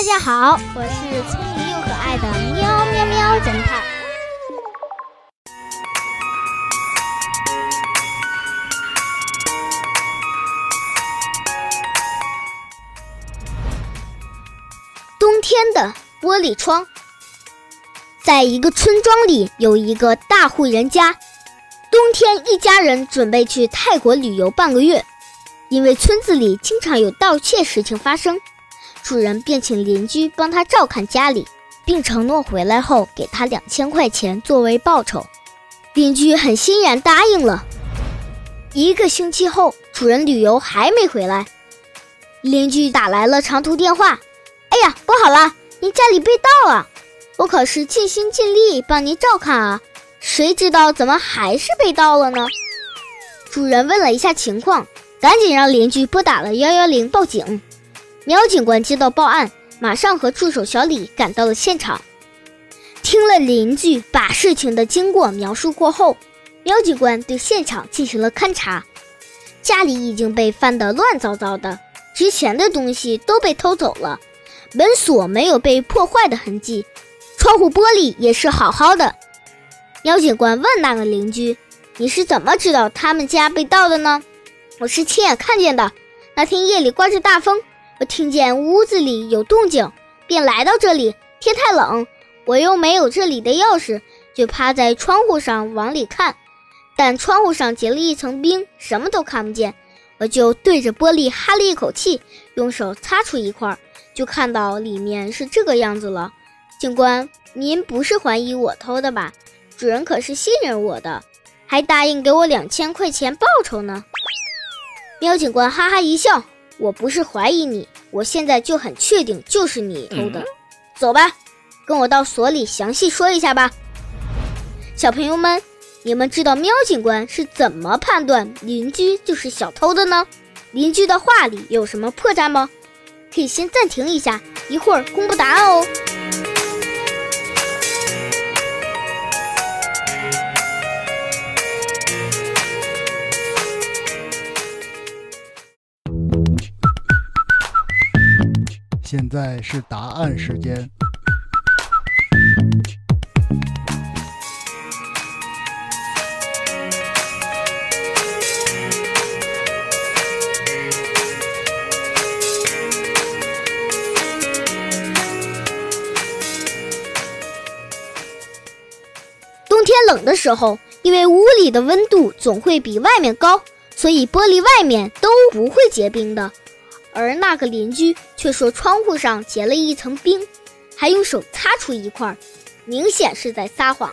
大家好，我是聪明又可爱的喵喵喵侦探。冬天的玻璃窗，在一个村庄里有一个大户人家，冬天一家人准备去泰国旅游半个月，因为村子里经常有盗窃事情发生。主人便请邻居帮他照看家里，并承诺回来后给他两千块钱作为报酬。邻居很欣然答应了。一个星期后，主人旅游还没回来，邻居打来了长途电话：“哎呀，不好了，您家里被盗了！我可是尽心尽力帮您照看啊，谁知道怎么还是被盗了呢？”主人问了一下情况，赶紧让邻居拨打了幺幺零报警。苗警官接到报案，马上和助手小李赶到了现场。听了邻居把事情的经过描述过后，苗警官对现场进行了勘查。家里已经被翻得乱糟糟的，值钱的东西都被偷走了，门锁没有被破坏的痕迹，窗户玻璃也是好好的。苗警官问那个邻居：“你是怎么知道他们家被盗的呢？”“我是亲眼看见的，那天夜里刮着大风。”我听见屋子里有动静，便来到这里。天太冷，我又没有这里的钥匙，就趴在窗户上往里看，但窗户上结了一层冰，什么都看不见。我就对着玻璃哈了一口气，用手擦出一块，就看到里面是这个样子了。警官，您不是怀疑我偷的吧？主人可是信任我的，还答应给我两千块钱报酬呢。喵警官哈哈一笑。我不是怀疑你，我现在就很确定就是你偷的。走吧，跟我到所里详细说一下吧。小朋友们，你们知道喵警官是怎么判断邻居就是小偷的呢？邻居的话里有什么破绽吗？可以先暂停一下，一会儿公布答案哦。现在是答案时间。冬天冷的时候，因为屋里的温度总会比外面高，所以玻璃外面都不会结冰的。而那个邻居却说窗户上结了一层冰，还用手擦出一块，明显是在撒谎。